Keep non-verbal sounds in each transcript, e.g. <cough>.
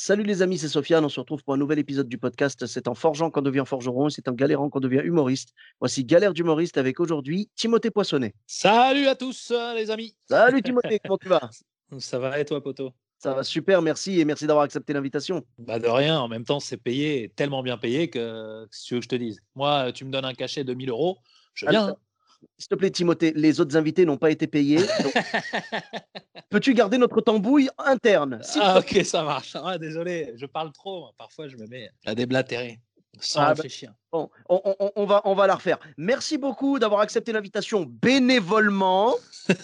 Salut les amis, c'est Sofiane. On se retrouve pour un nouvel épisode du podcast. C'est en forgeant qu'on devient forgeron, c'est en galérant qu'on devient humoriste. Voici Galère d'humoriste avec aujourd'hui Timothée Poissonnet. Salut à tous euh, les amis. Salut Timothée, comment tu vas? <laughs> Ça va et toi poteau Ça va super, merci et merci d'avoir accepté l'invitation. Bah de rien, en même temps c'est payé, tellement bien payé que si tu veux que je te dise. Moi, tu me donnes un cachet de 1000 euros, je Ah, viens. S'il te plaît Timothée, les autres invités n'ont pas été payés. donc <laughs> Peux-tu garder notre tambouille interne ah ok, ça marche. Ah, désolé, je parle trop. Parfois, je me mets à déblatérer sans Ah, bah, réfléchir. Bon, on, on- on va, on va la refaire. Merci beaucoup d'avoir accepté l'invitation bénévolement. <laughs>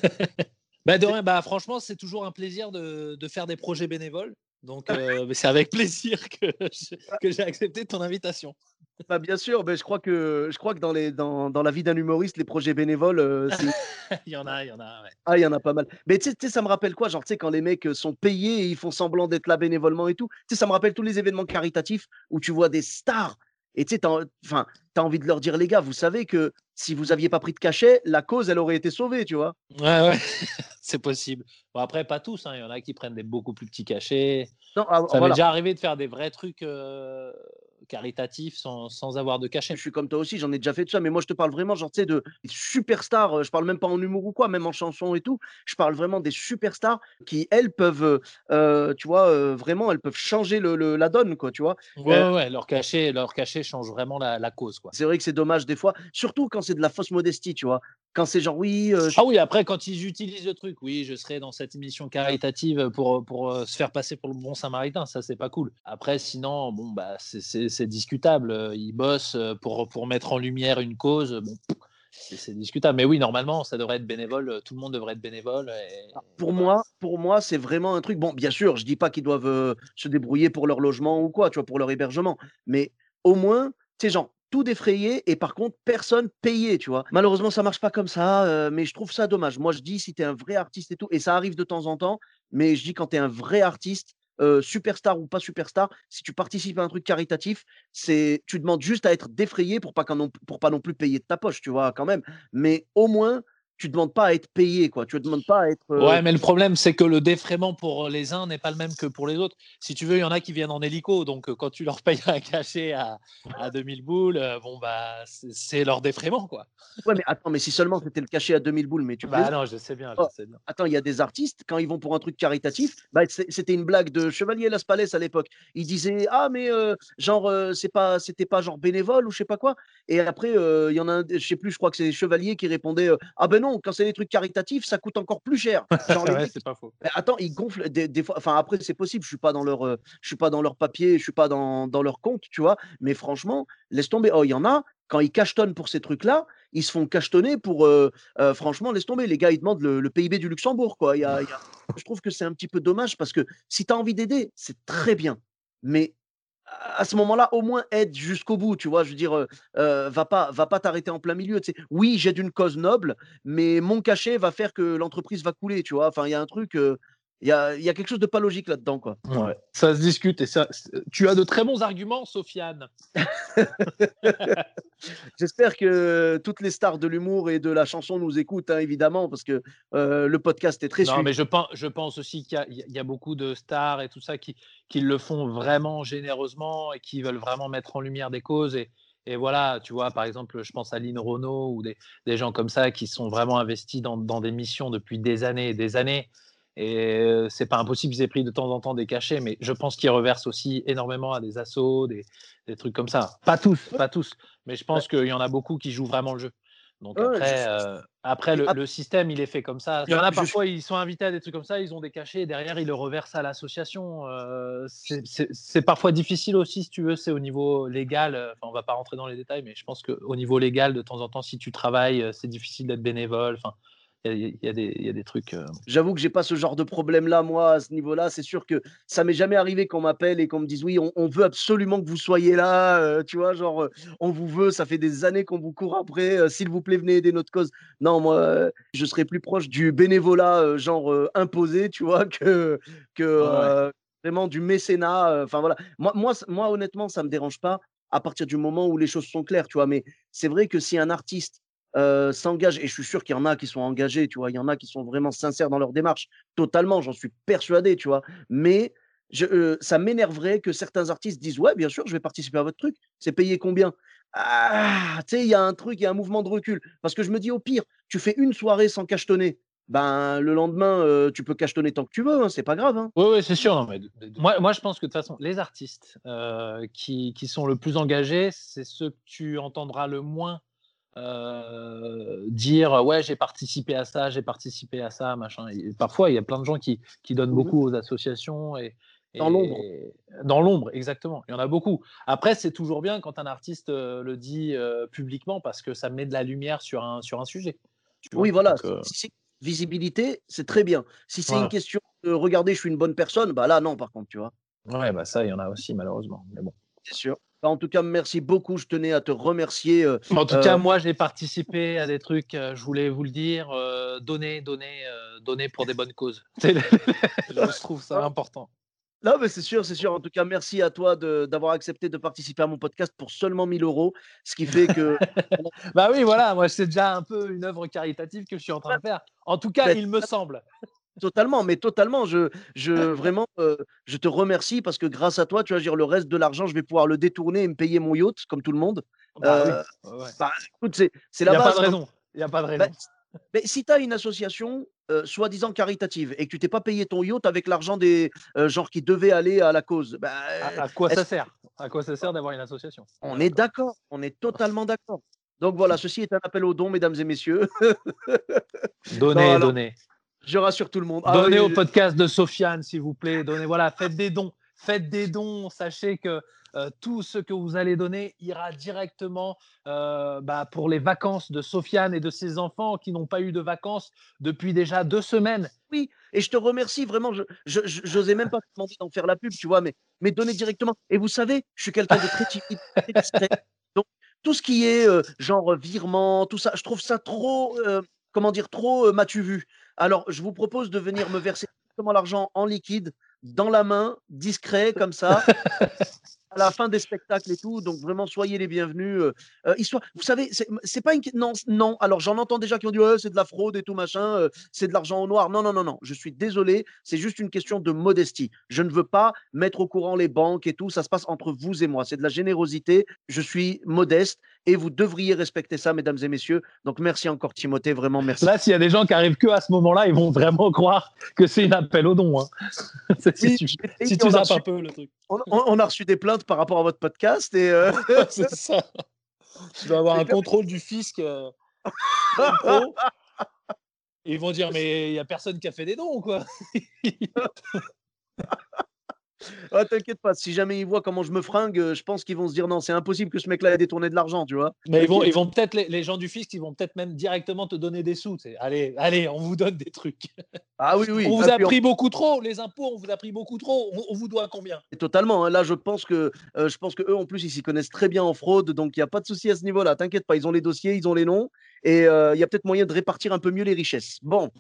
Bah, de rien, bah, franchement, c'est toujours un plaisir de, de faire des projets bénévoles. Donc, euh, mais c'est avec plaisir que j'ai accepté ton invitation. Bah, bien sûr, ben, je crois que, je crois que dans, les, dans, dans la vie d'un humoriste, les projets bénévoles, euh, <laughs> il y en a, il y en a. ouais. ah, il y en a pas mal. Mais tu sais- tu sais, ça me rappelle quoi? Genre, tu sais, quand les mecs euh, sont payés et ils font semblant d'être là bénévolement et tout. Tu sais, ça me rappelle tous les événements caritatifs où tu vois des stars. Et tu sais, enfin, t'as envie de leur dire, les gars, vous savez que si vous aviez pas pris de cachet, la cause, elle aurait été sauvée, tu vois. Ouais, ouais, <laughs> c'est possible. Bon, après, pas tous. hein, Il y en a qui prennent des beaucoup plus petits cachets. Non, ah, Ça m'est déjà arrivé de faire des vrais trucs euh, caritatifs sans, sans avoir de cachet. Je suis comme toi aussi, j'en ai déjà fait de ça, mais moi je te parle vraiment, genre, tu sais, de superstars, euh, je parle même pas en humour ou quoi, même en chanson et tout, je parle vraiment des superstars qui, elles, peuvent, euh, euh, tu vois, euh, vraiment, elles peuvent changer le, le- la donne, quoi, tu vois. Ouais, Euh, ouais, leur cachet, leur cachet change vraiment la, la cause. Quoi. C'est vrai que c'est dommage des fois, surtout quand c'est de la fausse modestie, tu vois. Quand c'est genre, oui, je- Ah oui, après, quand ils utilisent le truc, oui, je serai dans cette émission caritative pour, pour se faire passer pour le bon samaritain, ça, c'est pas cool. Après, sinon, bon, bah, c'est- c'est discutable. euh, Ils bossent euh, pour, pour mettre en lumière une cause, bon, c'est discutable. Mais oui, normalement, ça devrait être bénévole, euh, tout le monde devrait être bénévole. et- pour moi, pour moi, c'est vraiment un truc. Bon, bien sûr, je dis pas qu'ils doivent euh, se débrouiller pour leur logement ou quoi, tu vois, pour leur hébergement, mais au moins, sais, genre, tout défrayé et par contre, personne payé, tu vois. Malheureusement, ça marche pas comme ça, euh, mais je trouve ça dommage. Moi, je dis, si tu es un vrai artiste et tout, et ça arrive de temps en temps, mais je dis, quand tu es un vrai artiste, superstar ou pas superstar, si tu participes à un truc caritatif, c'est tu demandes juste à être défrayé pour pas, pour pas non plus payer de ta poche, tu vois, quand même. Mais au moins, tu demandes pas à être payé, quoi. Tu demandes pas à être. euh, Ouais, mais le problème, c'est que le défraiement pour les uns n'est pas le même que pour les autres. Si tu veux, il y en a qui viennent en hélico. Donc, euh, quand tu leur payes un cachet à, à 2000 boules, euh, bon, bah, c'est- leur défraiement, quoi. Ouais, mais attends, mais si seulement c'était le cachet à 2000 boules, mais tu Bah non, je sais bien, Oh. sais bien. Attends, il y a des artistes, quand ils vont pour un truc caritatif, bah, c'était une blague de Chevalier Las Palais à l'époque. Il disait Ah, mais euh, genre, euh, c'est pas, c'était pas genre bénévole ou je sais pas quoi. Et après, euh, il y en a je sais plus, je crois que c'est Chevalier qui répondait euh, Ah, ben non, quand c'est des trucs caritatifs, ça coûte encore plus cher. <laughs> Genre, les ouais, mecs, c'est pas faux. mais attends, ils gonflent des, des fois. Enfin, après, c'est possible. Je suis pas dans leur, euh, je suis pas dans leur papier, je suis pas dans, dans leur compte, tu vois. Mais franchement, laisse tomber. Oh, il y en a. Quand ils cachetonnent pour ces trucs-là, ils se font cachetonner pour. euh, euh, franchement, laisse tomber. Les gars, ils demandent le, le PIB du Luxembourg, quoi. A- y a- Je trouve que c'est un petit peu dommage parce que si tu as envie d'aider, c'est très bien. Mais à ce moment-là, au moins aide jusqu'au bout, tu vois. Je veux dire, euh, va pas, va pas t'arrêter en plein milieu. tu sais. Oui, j'aide une cause noble, mais mon cachet va faire que l'entreprise va couler, tu vois. Enfin, il y a un truc, il y, a, il y a quelque chose de pas logique là-dedans, quoi. Ouais. Ça se discute et ça. Tu as de très bons arguments, Sofiane. <laughs> J'espère que toutes les stars de l'humour et de la chanson nous écoutent, hein, évidemment, parce que euh, le podcast est très Non, suivi. mais je pense, je pense aussi qu'il y a- il y, a beaucoup de stars et tout ça qui, qui le font vraiment généreusement et qui veulent vraiment mettre en lumière des causes. Et, et voilà, tu vois, par exemple, je pense à Lynn Renault ou des, des gens comme ça qui sont vraiment investis dans, dans des missions depuis des années et des années. Et c'est pas impossible qu'ils aient pris de temps en temps des cachets, mais je pense qu'ils reversent aussi énormément à des assos, des, des trucs comme ça. Pas tous, pas tous, mais je pense qu'il y en a l'association qui jouent vraiment le jeu. Donc Ouais, après, je- euh, après le, système, il est fait comme ça. Il y en a Je- parfois, ils sont invités à des trucs comme ça, ils ont des cachets, et derrière, ils le reversent à l'association. Euh, c'est- parfois difficile aussi, si tu veux, c'est au niveau légal. euh, Enfin, on va pas rentrer dans les détails, mais je pense qu'au niveau légal, de temps en temps, si tu travailles, c'est difficile d'être bénévole. Enfin, il y, a des trucs. Euh, J'avoue que j'ai pas ce genre de problème-là, moi, à ce niveau-là. C'est sûr que ça m'est jamais arrivé qu'on m'appelle et qu'on me dise oui, on, veut absolument que vous soyez là. Euh, tu vois, genre, euh, on vous veut, ça fait des années qu'on vous court après. S'il vous plaît, venez aider notre cause. Non, moi, je serais plus proche du bénévolat, genre imposé, tu vois, <laughs> que, que vraiment du mécénat. Enfin, voilà. Moi, moi, moi, honnêtement, ça me dérange pas à partir du moment où les choses sont claires, tu vois. Mais c'est vrai que si un artiste euh, s'engagent, et je suis sûr qu'il y en a qui sont engagés, tu vois, il y en a qui sont vraiment sincères dans leur démarche, totalement, j'en suis persuadé, tu vois, mais je, euh, ça m'énerverait que certains artistes disent, ouais, bien sûr, je vais participer à votre truc, c'est payé combien? Ah, tu sais, il y a un truc, il y a un mouvement de recul, parce que je me dis, au pire, tu fais une soirée sans cachetonner, ben, le lendemain, euh, tu peux cachetonner tant que tu veux, hein, c'est pas grave. Hein. Oui, oui c'est sûr. Non, mais, moi, moi, je pense que de toute façon, les artistes qui, qui, sont le plus engagés, c'est ceux que tu entendras le moins euh, dire ouais j'ai participé à ça, j'ai participé à ça, machin. parfois il y a plein de gens qui, qui donnent mmh beaucoup aux associations et, dans l'ombre. Dans l'ombre, exactement. Il y en a beaucoup. Après, c'est toujours bien quand un artiste euh, le dit euh, publiquement parce que ça met de la lumière sur un, sur un sujet. oui, voilà. Si c'est visibilité, c'est très bien. Si c'est une question de regarder, je suis une bonne personne, bah là, non, par contre, tu vois. Ouais, bah ça, il y en a aussi, malheureusement. Mais bon. C'est sûr. Bah, en tout cas, merci beaucoup. Je tenais à te remercier. Euh, en tout cas, euh, moi, j'ai participé à des trucs, euh, je voulais vous le dire, donner, donner, donner pour des bonnes causes. <laughs> je <laughs> trouve ça important. Non, mais c'est sûr, c'est sûr. En tout cas, merci à toi d'avoir accepté de participer à mon podcast pour seulement 1000 euros. Ce qui fait que. <laughs> bah oui, voilà, moi, c'est déjà un peu une œuvre caritative que je suis en train de faire. En tout cas, il me semble. Totalement, mais totalement. Je, je <laughs> vraiment, euh, je te remercie parce que grâce à toi, tu vas dire le reste de l'argent, je vais pouvoir le détourner et me payer mon yacht comme tout le monde. Bah, euh, bah, écoute, c'est la base. Il n'y a pas de raison. Il a pas de raison. mais si tu as une association euh, soi-disant caritative et que tu t'es pas payé ton yacht avec l'argent des gens qui devaient aller à la cause, bah, à, quoi ça sert? À quoi ça sert d'avoir une association? On est d'accord, on est <laughs> totalement d'accord. Donc voilà, ceci est un appel au don, mesdames et messieurs. <laughs> donnez, donnez. Je rassure tout le monde. Ah Donnez au podcast de Sofiane, s'il vous plaît. Donnez, voilà, faites des dons. Faites des dons. Sachez que euh, tout ce que vous allez donner ira directement euh, bah, pour les vacances de Sofiane et de ses enfants qui n'ont pas eu de vacances depuis déjà deux semaines. Oui, et je te remercie vraiment. Je n'osais même pas te demander d'en faire la pub, tu vois, mais, mais donner directement. Et vous savez, je suis quelqu'un de très timide, Donc, tout ce qui est euh, genre virement, tout ça, je trouve ça trop, comment dire, trop m'as-tu vu? Alors, je vous propose de venir me verser l'argent en liquide, dans la main, discret, comme ça. <laughs> à la fin des spectacles et tout. Donc vraiment, soyez les bienvenus. Euh, euh, histoire, vous savez, c'est pas une non, non. Alors j'en entends déjà qui ont dit ouais, c'est de la fraude et tout machin, euh, c'est de l'argent au noir. Non, non, non, non. Je suis désolé. C'est juste une question de modestie. Je ne veux pas mettre au courant les banques et tout. Ça se passe entre vous et moi. C'est de la générosité. Je suis modeste et vous devriez respecter ça, mesdames et messieurs. Donc merci encore Timothée, vraiment merci. Là, s'il y a des gens qui arrivent que à ce moment-là, ils vont vraiment croire que c'est un appel au don. Hein. <laughs> si tu, si tu un peu le truc. on a reçu des plaintes par rapport à votre podcast. Et euh, <laughs> c'est ça. <laughs> Tu dois avoir un contrôle du fisc. Euh, ils vont dire, <laughs> mais il n'y a personne qui a fait des dons, quoi. Ah, t'inquiète pas, si jamais ils voient comment je me fringue, euh, je pense qu'ils vont se dire non, c'est impossible que ce mec-là ait détourné de l'argent, tu vois. Mais ils vont, <laughs> ils vont peut-être, les, gens du fisc, ils vont peut-être même directement te donner des sous. Allez, allez, on vous donne des trucs. Ah oui, oui. On vous a pris beaucoup trop, les impôts, on vous a pris beaucoup trop. On, vous doit combien? Totalement. Hein. Là, je pense que, euh, je pense que eux, en plus, ils s'y connaissent très bien en fraude, donc il n'y a pas de souci à ce niveau-là. T'inquiète pas, ils ont les dossiers, ils ont les noms, et euh, il y a peut-être moyen de répartir un peu mieux les richesses. Bon,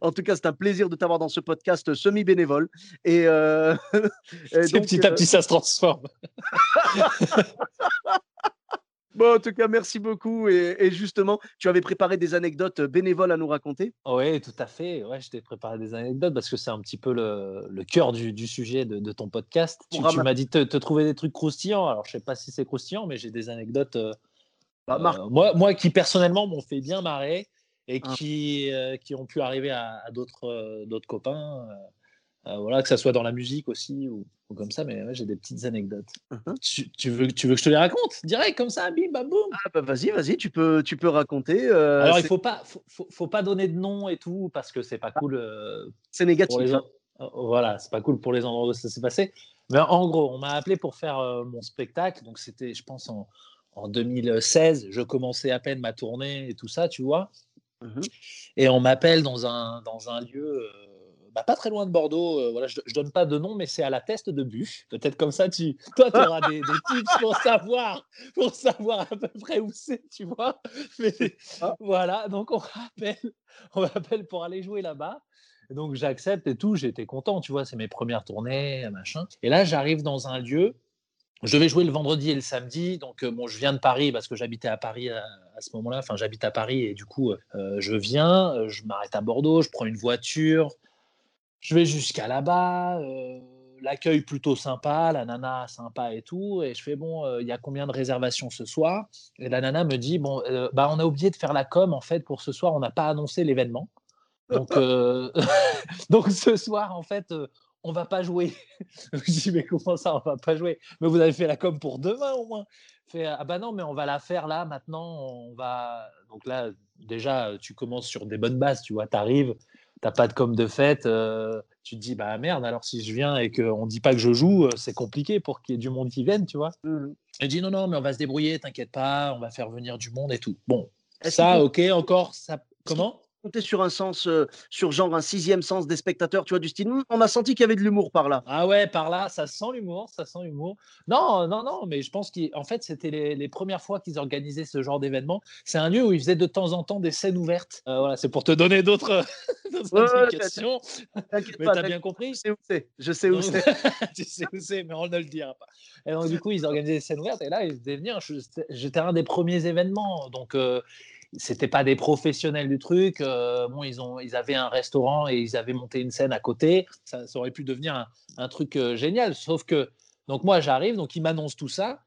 en tout <laughs> <laughs> cas, c'est un plaisir de t'avoir dans ce podcast semi-bénévole. Et, euh, <laughs> petit à euh, petit, ça se transforme. Bon, en tout cas, merci beaucoup. Et, justement, tu avais préparé des anecdotes bénévoles à nous raconter Oui, tout à fait. Ouais, je t'ai préparé des anecdotes parce que c'est un petit peu le, le cœur du, sujet de, ton podcast. Tu, m'as dit te, te, trouver des trucs croustillants. Alors, je ne sais pas si c'est croustillant, mais j'ai des anecdotes bah, euh, moi, moi, qui personnellement m'ont fait bien marrer et ah. qui, euh, qui ont pu arriver à, d'autres, euh, d'autres copains, voilà, que ça soit dans la musique aussi ou, comme ça, mais j'ai des petites anecdotes. Uh-huh. tu, veux, tu veux que je te les raconte direct comme ça, bim, bam, boum? Ah, bah, Vas-y, vas-y, tu peux, tu peux raconter. Alors, il faut pas, faut, faut, pas donner de nom et tout parce que c'est pas ah. cool. c'est négatif. Hein. Voilà, c'est pas cool pour les endroits où ça s'est passé. Mais en gros, on m'a appelé pour faire mon spectacle, donc c'était, je pense, en, en 2016, je commençais à peine ma tournée et tout ça, tu vois. Mmh et on m'appelle dans un, dans un lieu bah, pas très loin de Bordeaux. Euh, voilà, je, ne donne pas de nom, mais c'est à la Teste de Buche. Peut-être comme ça, tu, toi, tu auras des, des, tips pour savoir, pour savoir à peu près où c'est, tu vois. Mais ah. voilà, donc on m'appelle, on m'appelle pour aller jouer là-bas. Donc j'accepte et tout, j'étais content, tu vois, c'est mes premières tournées, machin. Et là, j'arrive dans un lieu. Je vais jouer le vendredi et le samedi, donc euh, bon, je viens de Paris parce que j'habitais à Paris à, ce moment-là. Enfin, j'habite à Paris et du coup, euh, je viens, je m'arrête à Bordeaux, je prends une voiture, je vais jusqu'à là-bas, euh, l'accueil plutôt sympa, la nana sympa et tout. Et je fais bon, euh, il y a combien de réservations ce soir? Et la nana me dit bon, euh, bah on a oublié de faire la com en fait pour ce soir, on n'a pas annoncé l'événement. Donc, <laughs> donc ce soir en fait, on va pas jouer. <laughs> je dis mais comment ça, on va pas jouer? Mais vous avez fait la com pour demain au moins. Fait ah bah non, mais on va la faire là maintenant. On va donc là déjà tu commences sur des bonnes bases, tu vois, tu arrives t'as pas de com de fête, euh, tu te dis bah merde, alors si je viens et qu'on dit pas que je joue, euh, c'est compliqué pour qu'il y ait du monde qui vienne, tu vois. Mmh. Elle dit non, non, mais on va se débrouiller, t'inquiète pas, on va faire venir du monde et tout. Bon, ça, ok, encore, ça. Comment? Compter sur un sens, euh, sur genre un sixième sens des spectateurs, tu vois, du style, «Hum, on a senti qu'il y avait de l'humour par là. Ah ouais, par là, ça sent l'humour, ça sent l'humour. Non, non, non, mais je pense qu'en fait, c'était les, premières fois qu'ils organisaient ce genre d'événement. C'est un lieu où ils faisaient de temps en temps des scènes ouvertes. Euh, voilà, c'est pour te donner d'autres <laughs> indications. mais t'as bien compris. Je sais où c'est. Je sais où c'est. <laughs> tu sais où c'est, mais on ne le dira pas. Et donc, du coup, ils organisaient des scènes ouvertes et là, ils faisaient venir. J'étais un des premiers événements. Donc, euh, c'était pas des professionnels du truc. Euh, bon, ils, ont, ils avaient un restaurant et ils avaient monté une scène à côté. Ça, aurait pu devenir un, truc euh, génial. Sauf que, donc moi, j'arrive, donc ils m'annoncent tout ça.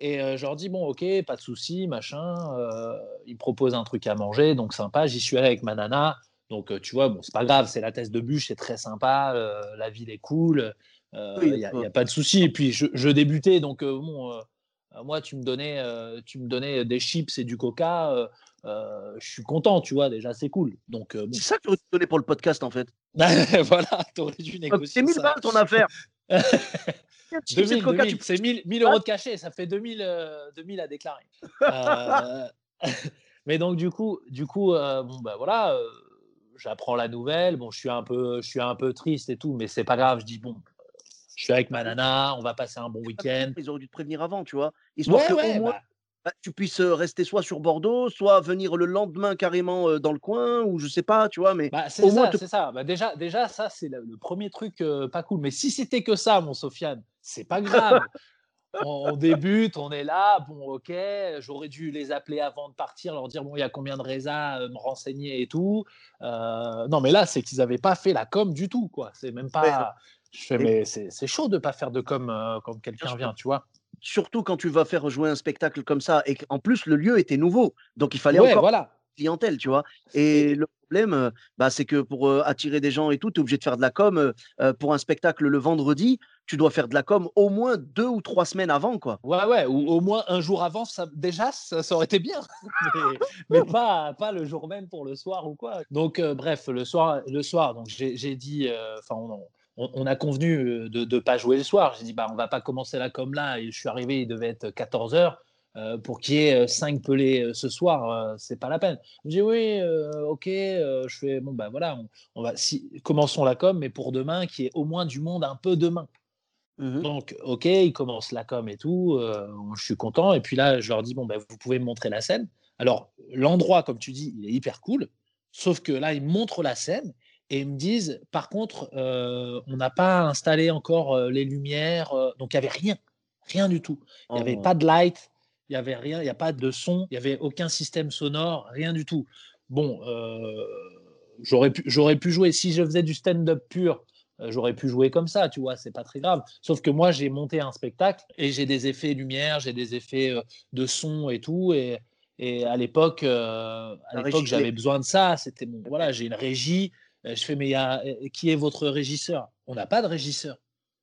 Et euh, je leur dis, bon, ok, pas de souci, machin. ils me proposent un truc à manger, donc sympa. J'y suis allé avec ma nana. Donc, tu vois, bon, c'est pas grave, c'est la thèse de bûche, c'est très sympa. la ville est cool. Il n'y a, a, pas de souci. Et puis, je, je débutais, donc, bon moi, tu me donnais, tu me donnais des chips et du coca. Euh, je suis content, tu vois, déjà, c'est cool. Donc, euh, C'est ça que tu aurais dû donner pour le podcast, en fait. <laughs> voilà, tu aurais dû négocier. C'est 1000 balles ton affaire. <laughs> 2000, c'est 1000, 1000 euros de cachet, ça fait 2000, 2000 euh, à déclarer. <laughs> mais donc, du coup, du coup bon, bah, voilà, j'apprends la nouvelle. Bon, je suis, un peu, je suis un peu triste et tout, mais c'est pas grave. Je dis, bon, je suis avec ma nana, on va passer un bon week-end. Ils auraient dû te prévenir avant, tu vois. Histoire ouais, moins, bah bah, tu puisses rester soit sur Bordeaux, soit venir le lendemain carrément dans le coin, ou je sais pas, tu vois. Mais bah, c'est ça, c'est ça. Bah, déjà, déjà, ça c'est le, premier truc pas cool. Mais si c'était que ça, mon Sofiane, c'est pas grave. on, débute, on est là, bon, ok. J'aurais dû les appeler avant de partir, leur dire bon, il y a combien de résas, me renseigner et tout. non, mais là, c'est qu'ils n'avaient pas fait la com du tout, quoi. C'est même pas. Je fais, mais c'est chaud de pas faire de com quand quelqu'un vient, tu vois surtout quand tu vas faire jouer un spectacle comme ça et qu'en plus le lieu était nouveau. Donc il fallait encore voilà. clientèle, tu vois. Et le problème, euh, bah, c'est que pour euh, attirer des gens et tout, tu es obligé de faire de la com. Euh, pour un spectacle le vendredi, tu dois faire de la com au moins deux ou trois semaines avant, quoi. Ouais, ouais, ou au moins un jour avant, ça, déjà, ça, aurait été bien. <laughs> mais, pas, pas le jour même pour le soir ou quoi. Donc, bref, le soir, le soir donc j'ai dit, enfin, on, on, a convenu euh, de ne pas jouer le soir. J'ai dit, bah, on va pas commencer là comme là. Et je suis arrivé, il devait être 14 heures. Euh, pour qu'il y ait 5 euh, pelés ce soir, c'est pas la peine. Je dis oui, ok, je fais bon ben voilà, on, va si, commençons la com, mais pour demain, qu'il y ait au moins du monde un peu demain. Mmh Donc ok, ils commencent la com et tout, je suis content. Et puis là, je leur dis bon ben vous pouvez me montrer la scène. Alors l'endroit, comme tu dis, il est hyper cool, sauf que là ils montrent la scène et ils me disent, par contre, euh, on n'a pas installé encore euh, les lumières, euh, donc il n'y avait rien, rien du tout. Il n'y avait oh. pas de light, il n'y avait rien, il n'y a pas de son, il n'y avait aucun système sonore, rien du tout. Bon, j'aurais pu, j'aurais pu jouer, si je faisais du stand-up pur, j'aurais pu jouer comme ça, tu vois, c'est pas très grave. Sauf que moi, j'ai monté un spectacle et j'ai des effets lumière, j'ai des effets de son et tout, et, et à l'époque, à l'époque, j'avais besoin de ça. C'était mon, voilà, j'ai une régie, je fais, mais y a, euh, qui est votre régisseur? On n'a pas de régisseur.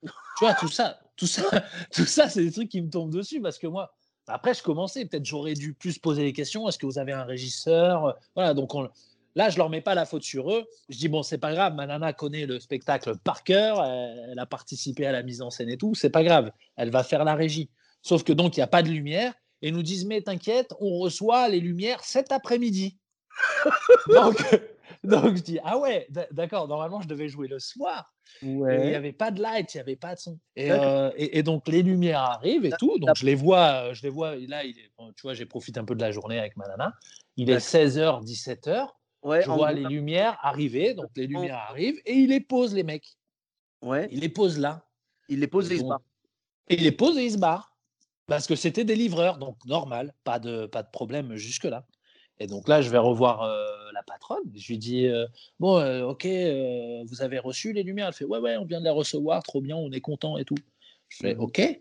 tu vois, tout ça, tout ça, <laughs> tout ça, c'est des trucs qui me tombent dessus parce que moi, après, je commençais, peut-être j'aurais dû plus poser des questions. Est-ce que vous avez un régisseur? Voilà, donc là, je leur mets pas la faute sur eux. Je dis, bon, c'est pas grave, ma nana connaît le spectacle par cœur, elle, a participé à la mise en scène et tout, c'est pas grave, elle va faire la régie. Sauf que donc, il n'y a pas de lumière et nous disent, mais t'inquiète, on reçoit les lumières cet après-midi. <laughs> donc, <laughs> donc je dis ah ouais, d'accord. Normalement, je devais jouer le soir. Ouais. Il n'y avait pas de light, il n'y avait pas de son. Euh, et, et, donc les lumières arrivent et tout. Donc je les vois, je les vois. Là, il est, tu vois, j'ai profité un peu de la journée avec ma nana. Il est 16h, 17h. Ouais, je vois les lumières arriver. Donc les lumières arrivent et il les pose, les mecs. Ouais. Il les pose là. Il les pose et, il se barre. Et il les pose et il se barre. Parce que c'était des livreurs, donc normal, pas de, pas de problème jusque-là. Et donc là, je vais revoir euh, la patronne. Je lui dis euh, Bon, euh, ok, vous avez reçu les lumières Elle fait Ouais, ouais, on vient de les recevoir, trop bien, on est content et tout. Je fais mmh. Ok,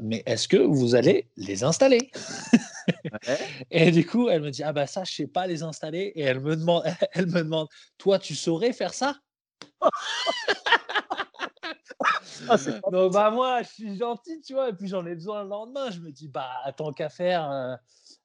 mais est-ce que vous allez les installer? <laughs> Et du coup, elle me dit Ah, bah ça, je sais pas les installer. Et elle me demande, <laughs> elle me demande Toi, tu saurais faire ça ah, Donc, bah, moi, je suis gentil, tu vois, et puis j'en ai besoin le lendemain. Je me dis Bah, tant qu'à faire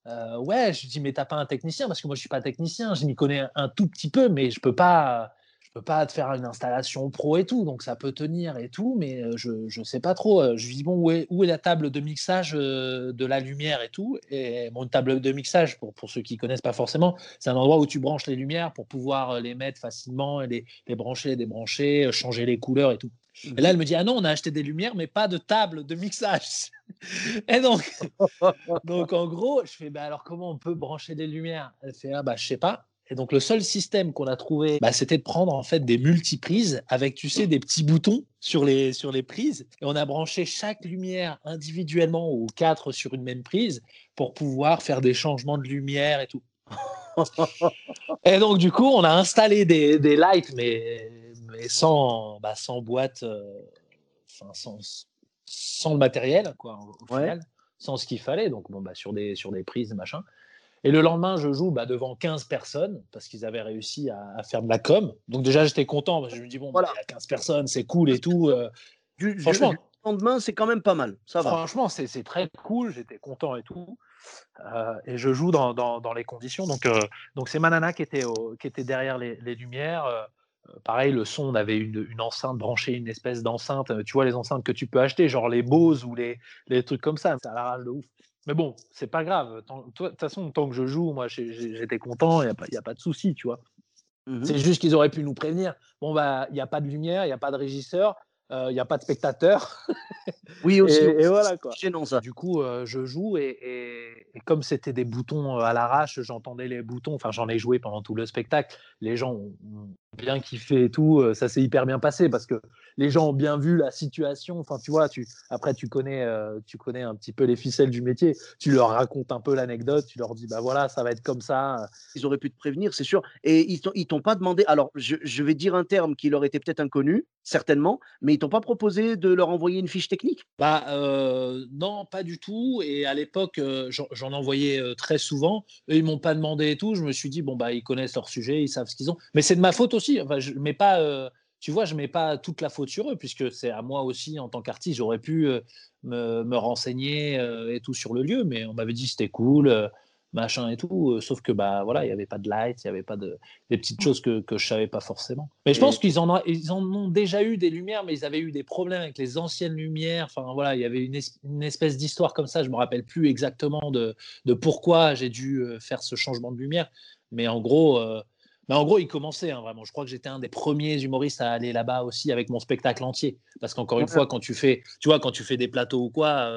euh, ouais, je dis, mais t'as pas un technicien? Parce que moi, je suis pas technicien, je m'y connais un, tout petit peu, mais je peux pas. Je peux pas te faire une installation pro et tout, donc ça peut tenir et tout, mais euh, je, je sais pas trop. Euh, je lui dis bon où est, où est la table de mixage de la lumière et tout? Et mon table de mixage, pour, pour ceux qui connaissent pas forcément, c'est un endroit où tu branches les lumières pour pouvoir les mettre facilement, les, les brancher, les débrancher, changer les couleurs et tout. Et là, elle me dit Ah non, on a acheté des lumières, mais pas de table de mixage. <laughs> Et donc, <laughs> donc en gros, je fais bah, Alors, comment on peut brancher des lumières? Elle fait Ah bah, je sais pas. Et donc, le seul système qu'on a trouvé, bah, c'était de prendre en fait des multiprises avec, tu sais, des petits boutons sur les, sur les prises. Et on a branché chaque lumière individuellement ou quatre sur une même prise pour pouvoir faire des changements de lumière et tout. <laughs> et donc, du coup, on a installé des, des lights, mais mais sans, bah, sans boîte, euh, sans, sans, le matériel, quoi, au final, sans ce qu'il fallait. Donc, bon, bah, sur, des, sur des prises, machin. Et le lendemain, je joue bah, devant 15 personnes parce qu'ils avaient réussi à, faire de la com. Donc, déjà, j'étais content. je me dis, bon, bah, il y a 15 personnes, c'est cool et tout. Euh. franchement. Le lendemain, c'est quand même pas mal. Ça va. Franchement, c'est très cool. J'étais content et tout. Euh, et je joue dans, dans, dans les conditions. Donc, donc c'est Manana qui était, qui était derrière les, les lumières. Euh, pareil, le son, on avait une, enceinte branchée, une espèce d'enceinte. Euh, tu vois, les enceintes que tu peux acheter, genre les Bose ou les, les trucs comme ça. Ça a la rage de ouf. Mais bon, c'est pas grave. De toute façon, tant que je joue, moi, j'étais content. Il n'y a, pas, a pas de souci, tu vois. Mmh c'est juste qu'ils auraient pu nous prévenir. Bon, bah, il n'y a pas de lumière, il n'y a pas de régisseur il euh, n'y a pas de spectateurs. <laughs> Oui, aussi. et, voilà quoi. Gênant, ça. Du coup, euh, je joue et, et, comme c'était des boutons euh, à l'arrache, j'entendais les boutons. Enfin, j'en ai joué pendant tout le spectacle. Les gens ont bien kiffé et tout. Ça s'est hyper bien passé parce que les gens ont bien vu la situation. Enfin, tu vois, tu, après, tu connais, tu connais un petit peu les ficelles du métier. Tu leur racontes un peu l'anecdote. Tu leur dis, bah voilà, ça va être comme ça. Ils auraient pu te prévenir, c'est sûr. Et ils t'ont pas demandé. Alors, je, je, vais dire un terme qui leur était peut-être inconnu, certainement, mais t'ont pas proposé de leur envoyer une fiche technique? Bah euh, non, pas du tout. Et à l'époque, euh, j'en envoyais euh, très souvent. Eux, ils m'ont pas demandé et tout. Je me suis dit bon bah ils connaissent leur sujet, ils savent ce qu'ils ont. Mais c'est de ma faute aussi. Enfin, je mets pas. tu vois, je mets pas toute la faute sur eux puisque c'est à moi aussi en tant qu'artiste. J'aurais pu me, me, renseigner et tout sur le lieu, mais on m'avait dit c'était cool machin et tout. Euh, sauf que bah voilà, il n'y avait pas de light, il n'y avait pas de des petites mmh. choses que, que je savais pas forcément. Mais je pense qu'ils en ont ils en ont déjà eu des lumières, mais ils avaient eu des problèmes avec les anciennes lumières. Enfin voilà, il y avait une, une espèce d'histoire comme ça. Je me rappelle plus exactement de, de pourquoi j'ai dû euh, faire ce changement de lumière. Mais en gros. Euh, mais en gros, il commençait hein, vraiment. Je crois que j'étais un des premiers humoristes à aller là-bas aussi avec mon spectacle entier. Parce qu'encore une fois, quand tu fais, tu vois, quand tu fais des plateaux ou quoi,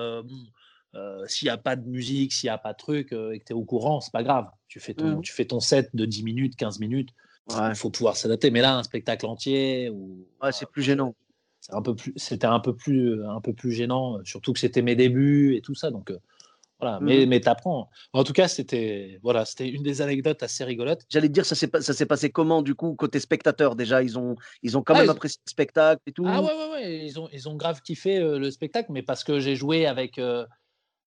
euh, s'il n'y a pas de musique, s'il n'y a pas de truc euh, et que tu es au courant, c'est pas grave. Tu fais, ton, mmh. tu fais ton set de 10 minutes, 15 minutes. Il faut pouvoir s'adapter. Mais là, un spectacle entier. Ou, ouais, c'est plus gênant. C'était un peu plus, c'était un peu plus, un peu plus gênant, surtout que c'était mes débuts et tout ça. Donc, euh, voilà. Mmh. Mais, mais t'apprends. En tout cas, c'était, voilà, c'était une des anecdotes assez rigolotes. J'allais te dire, ça s'est, ça s'est passé comment, du coup, côté spectateur Déjà, ils ont, ils ont quand ah, même apprécié le spectacle et tout? Ah ouais, ouais, ouais. Ils ont, ils ont grave kiffé le spectacle, mais parce que j'ai joué avec.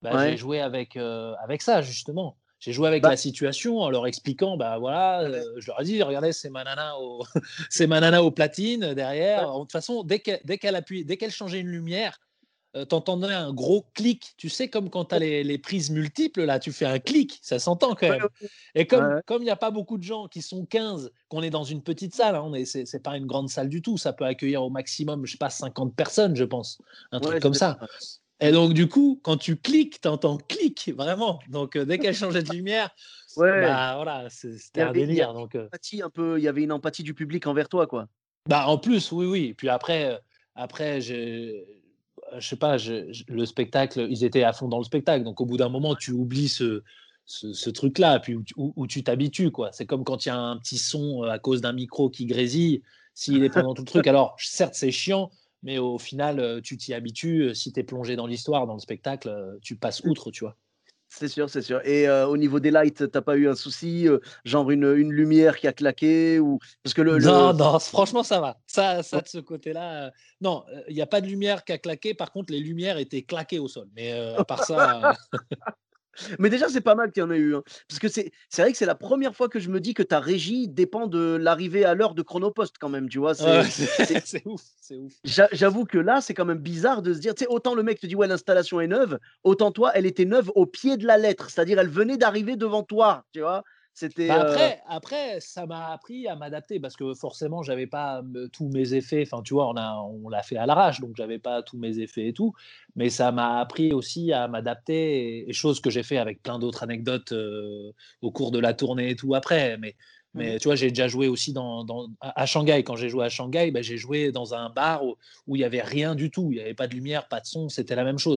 Bah, j'ai joué avec, euh, avec ça, justement. J'ai joué avec bah la situation en leur expliquant, bah voilà, euh, je leur ai dit, regardez, c'est ma nana au, <laughs> c'est ma nana au platine derrière. De toute façon, dès qu'elle, dès qu'elle appuie, dès qu'elle changeait une lumière, euh, t'entendais un gros clic. Tu sais, comme quand tu as les, les, prises multiples, là, tu fais un clic, ça s'entend quand même. Et comme il n'y a pas beaucoup de gens qui sont 15, qu'on est dans une petite salle, hein, on est, c'est, c'est pas une grande salle du tout, ça peut accueillir au maximum, je sais pas, 50 personnes, je pense, un truc comme ça. Et donc, du coup, quand tu cliques, tu entends clic, vraiment. Donc, euh, dès qu'elle changeait de lumière, <laughs> Ouais. bah voilà, c'était un avait, il y délire. Donc, euh, empathie un peu, il y avait une empathie du public envers toi, quoi. bah, en plus, oui, oui. Puis après, après j'ai- je sais pas, je- je- le spectacle, ils étaient à fond dans le spectacle. Donc, au bout d'un moment, tu oublies ce, ce, ce truc-là, puis où, tu- où- où tu t'habitues, quoi. C'est comme quand il y a un petit son euh, à cause d'un micro qui grésille, s'il est pendant tout le truc. <laughs> Alors, certes, c'est chiant, mais au final, euh, tu t'y habitues. Si tu es plongé dans l'histoire, dans le spectacle, euh, tu passes outre, tu vois. C'est sûr, c'est sûr. Et euh, au niveau des lights, t'as pas eu un souci, euh, genre une, une lumière qui a claqué ou parce que le, Non, le- non, <laughs> franchement, ça va. Ça, ça de ce côté-là, euh, non, il n'y a pas de lumière qui a claqué. Par contre, les lumières étaient claquées au sol. Mais à part ça, <laughs> <laughs> Mais déjà, c'est pas mal qu'il y en ait eu. hein. Parce que c'est c'est vrai que c'est la première fois que je me dis que ta régie dépend de l'arrivée à l'heure de Chronopost, quand même, tu vois. C'est, ouais, <laughs> c'est c'est ouf, c'est ouf. j'a- J'avoue que là, c'est quand même bizarre de se dire, tu sais, autant le mec te dit, ouais, l'installation est neuve, autant toi, elle était neuve au pied de la lettre. C'est-à-dire, elle venait d'arriver devant toi, tu vois. C'était. Bah euh, après, après, ça m'a appris à m'adapter parce que forcément, j'avais pas tous mes effets. Enfin, tu vois, on a, on l'a fait à l'arrache, donc j'avais pas tous mes effets et tout. Mais ça m'a appris aussi à m'adapter, et, et chose que j'ai fait avec plein d'autres anecdotes euh, au cours de la tournée et tout après. Mais, mais tu vois, j'ai déjà joué aussi dans, dans- à Shanghai. Quand j'ai joué à Shanghai, bah, j'ai joué dans un bar où il y avait rien du tout. Il y avait pas de lumière, pas de son. C'était la même chose.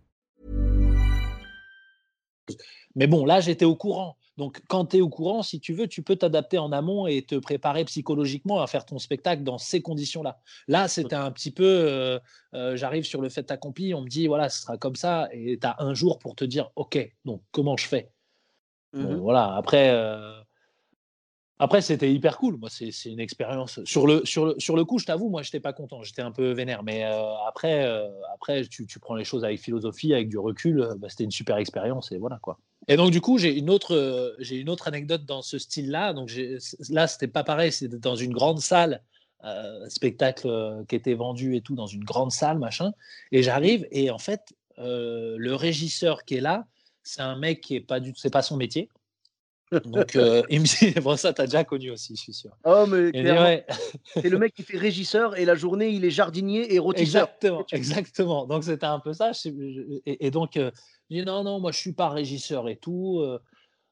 Mais bon, là, j'étais au courant. Donc, quand tu es au courant, si tu veux, tu peux t'adapter en amont et te préparer psychologiquement à faire ton spectacle dans ces conditions-là. Là, c'était un petit peu, euh, euh, j'arrive sur le fait accompli, on me dit, voilà, ce sera comme ça, et tu as un jour pour te dire, OK, donc comment je fais? Bon, mhm. Voilà, après, euh, après c'était hyper cool. Moi, c'est une expérience. Sur le, sur, le, sur le coup, je t'avoue, moi, j'étais pas content, j'étais un peu vénère. Mais euh, après, euh, après tu, tu prends les choses avec philosophie, avec du recul, euh, bah, c'était une super expérience, et voilà quoi. Et donc, du coup, j'ai une, autre, une autre anecdote dans ce style-là. Donc, là, c'était pas pareil, c'était dans une grande salle, spectacle qui était vendu et tout, dans une grande salle, machin. Et j'arrive, et en fait, le régisseur qui est là, c'est un mec qui est pas du c'est pas son métier. Donc, euh, <laughs> il me dit, <laughs> bon, ça, t'as déjà connu aussi, je suis sûr. Oh, mais ouais, c'est le mec qui fait régisseur et la journée, il est jardinier et rôtisseur. Exactement, exactement. Donc c'était un peu ça. Et, et donc, euh, je dis non, non, moi je suis pas régisseur et tout. euh.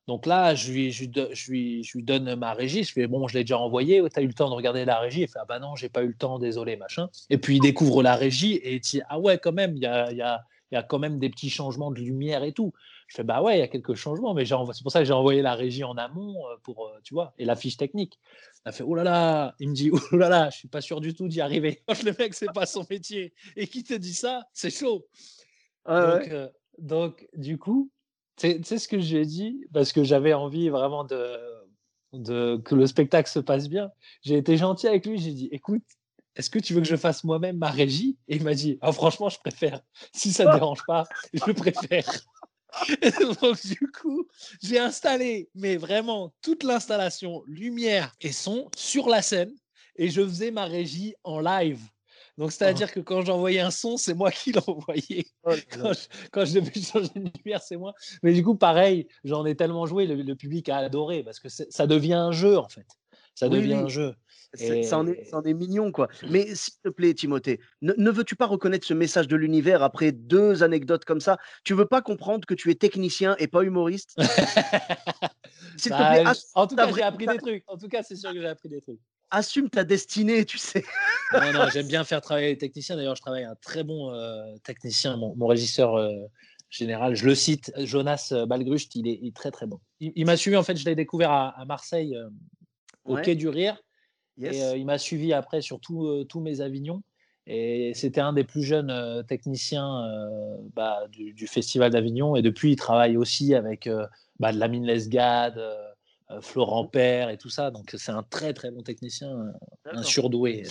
Donc là, je lui, je, lui je lui, je lui donne ma régie. Je fais bon, je l'ai déjà envoyé. Tu as eu le temps de regarder la régie? Il fait ah bah non, j'ai pas eu le temps, désolé, machin. Et puis il découvre la régie et il dit ah ouais, quand même, il y a, il y, a, il y a quand même des petits changements de lumière et tout. Je fais bah ouais, il y a quelques changements, mais c'est pour ça que j'ai envoyé la régie en amont euh, pour, euh, tu vois, et la fiche technique. Il a fait oh là là, il me dit oh là là, je suis pas sûr du tout d'y arriver. Quand <laughs> le mec, c'est pas son métier et qui te dit ça, c'est chaud. Donc, ouais. euh, donc, du coup, tu sais- tu sais ce que j'ai dit? Parce que j'avais envie vraiment de, de, que le spectacle se passe bien. J'ai été gentil avec lui. J'ai dit écoute, est-ce que tu veux que je fasse moi-même ma régie? Et il m'a dit ah, franchement, je préfère. Si ça ne te <laughs> dérange pas, je préfère. Et donc, du coup, j'ai installé, mais vraiment, toute l'installation, lumière et son sur la scène. Et je faisais ma régie en live. Donc, c'est-à-dire que quand j'envoyais un son, c'est moi qui <laughs> l'envoyais. Oh. Quand je, quand je devais changer de lumière, c'est moi. Mais du coup, pareil, j'en ai tellement joué, le, le public a adoré parce que ça devient un jeu, en fait. Ça Oui, devient oui. un jeu. Ça en, est, Et- ça en est mignon, quoi. Mais s'il te plaît, Timothée, ne, ne veux-tu pas reconnaître ce message de l'univers après deux anecdotes comme ça? Tu veux pas comprendre que tu es technicien et pas humoriste? <laughs> S'il te Bah, plaît, en tout cas, j'ai appris des trucs. En tout cas, c'est sûr que j'ai appris des trucs. assume ta destinée, tu sais. Non, non, j'aime bien faire travailler les techniciens. D'ailleurs, je travaille un très bon euh, technicien, mon, mon régisseur euh, général. Je le cite, Jonas euh, Balgrucht, il est, il est très très bon. Il, il m'a suivi, en fait, je l'ai découvert à, à Marseille, euh, au Ouais. Quai du Rire. Yes. Et euh, il m'a suivi après sur tout, euh, tous mes Avignons. Et c'était un des plus jeunes euh, techniciens bah, du, du Festival d'Avignon. Et depuis, il travaille aussi avec bah, de Lamine Lesgade, Florent Père et tout ça. Donc, c'est un très, très bon technicien, un surdoué.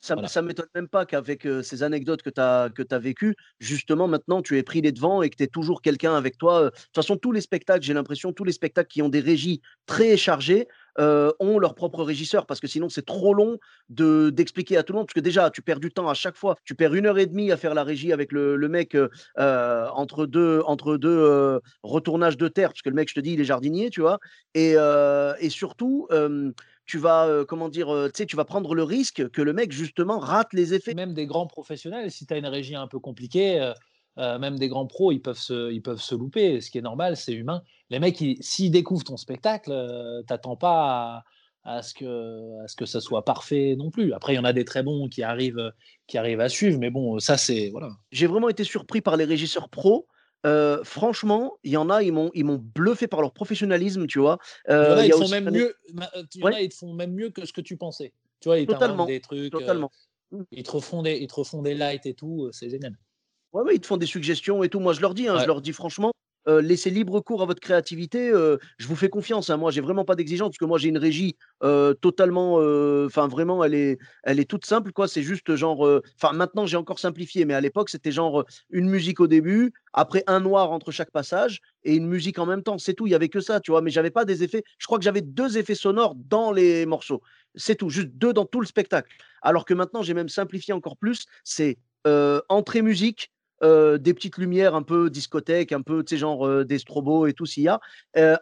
ça ne m'étonne même pas qu'avec ces anecdotes que tu as, que as vécues, justement, maintenant, tu aies pris les devants et que tu aies toujours quelqu'un avec toi. De toute façon, tous les spectacles, j'ai l'impression, tous les spectacles qui ont des régies très chargées, ont leur propre régisseur parce que sinon c'est trop long de d'expliquer à tout le monde parce que déjà tu perds du temps à chaque fois tu perds une heure et demie à faire la régie avec le, le mec entre deux entre deux retournages de terre parce que le mec je te dis il est jardinier tu vois et, et surtout tu vas, comment dire, tu tu vas prendre le risque que le mec, justement, rate les effets. Même des grands professionnels, si tu as une régie un peu compliquée, même des grands pros, ils peuvent se, ils peuvent se louper, ce qui est normal, c'est humain. Les mecs, s'ils découvrent ton spectacle, t'attends pas à, ce que, à ce que ça soit parfait non plus. Après, il y en a des très bons qui arrivent, qui arrivent à suivre, mais bon, ça, c'est. Voilà. J'ai vraiment été surpris par les régisseurs pros franchement, il y en a, ils m'ont ils m'ont bluffé par leur professionnalisme, tu vois? il y en a, ils font même mieux ils font même mieux que ce que tu pensais. Tu vois? Ils Totalement, des trucs, totalement. Ils te refont des ils te refont des lights et tout, c'est génial. Ouais, ouais, ils te font des suggestions et tout. Moi, je leur dis, hein, je leur dis franchement, laissez libre cours à votre créativité. je vous fais confiance. Hein. Moi, j'ai vraiment pas d'exigence parce que moi, j'ai une régie totalement, enfin vraiment, elle est, elle est toute simple quoi. C'est juste genre, enfin maintenant, j'ai encore simplifié, mais à l'époque, c'était genre une musique au début, après un noir entre chaque passage et une musique en même temps. C'est tout. Il y avait que ça, tu vois. Mais j'avais pas des effets. Je crois que j'avais deux effets sonores dans les morceaux. C'est tout, juste deux dans tout le spectacle. Alors que maintenant, j'ai même simplifié encore plus. C'est entrée musique des petites lumières un peu discothèque, un peu, tu sais, genre des strobos et tout s'il y a.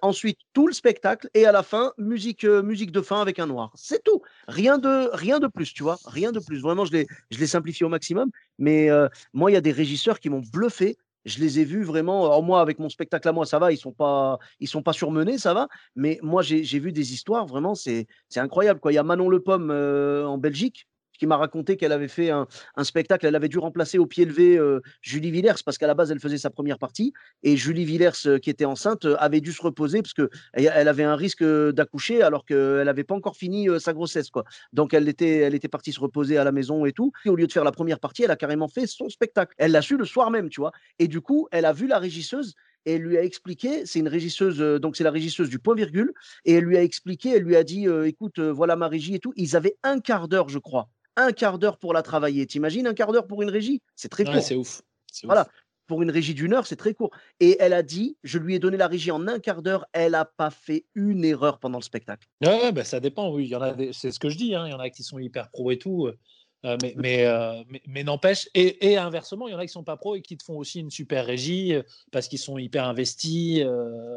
ensuite, tout le spectacle et à la fin, musique, musique de fin avec un noir. C'est tout. Rien de, rien de plus, tu vois. Rien de plus. Vraiment, je l'ai, je simplifié au maximum. Mais moi, il y a des régisseurs qui m'ont bluffé. Je les ai vus vraiment. Alors moi, avec mon spectacle à moi, ça va. Ils sont pas, ils sont pas surmenés, ça va. Mais moi, j'ai, vu des histoires. Vraiment, c'est, c'est incroyable. Quoi. Il y a Manon Le Pomme en Belgique qui m'a raconté qu'elle avait fait un, spectacle, elle avait dû remplacer au pied levé euh, Julie Villers parce qu'à la base elle faisait sa première partie et Julie Villers euh, qui était enceinte euh, avait dû se reposer parce que elle avait un risque d'accoucher alors qu'elle n'avait pas encore fini sa grossesse quoi. Donc elle était, elle était partie se reposer à la maison et tout. Et au lieu de faire la première partie, elle a carrément fait son spectacle. Elle l'a su le soir même, tu vois. Et du coup, elle a vu la régisseuse et elle lui a expliqué, c'est une régisseuse, donc c'est la régisseuse du point virgule, et elle lui a expliqué, elle lui a dit, écoute, voilà ma régie et tout. Ils avaient un quart d'heure, je crois, un quart d'heure pour la travailler. T'imagines un quart d'heure pour une régie? C'est très court. c'est ouf. Voilà. Pour une régie d'une heure, c'est très court. Et elle a dit, je lui ai donné la régie en un quart d'heure, elle n'a pas fait une erreur pendant le spectacle. Ouais, bah, ça dépend, oui. Il y en a c'est ce que je dis, hein. il y en a qui sont hyper pro et tout. Euh, euh, mais, <laughs> euh, mais, mais, n'empêche, et, inversement, il y en a qui sont pas pro et qui te font aussi une super régie parce qu'ils sont hyper investis,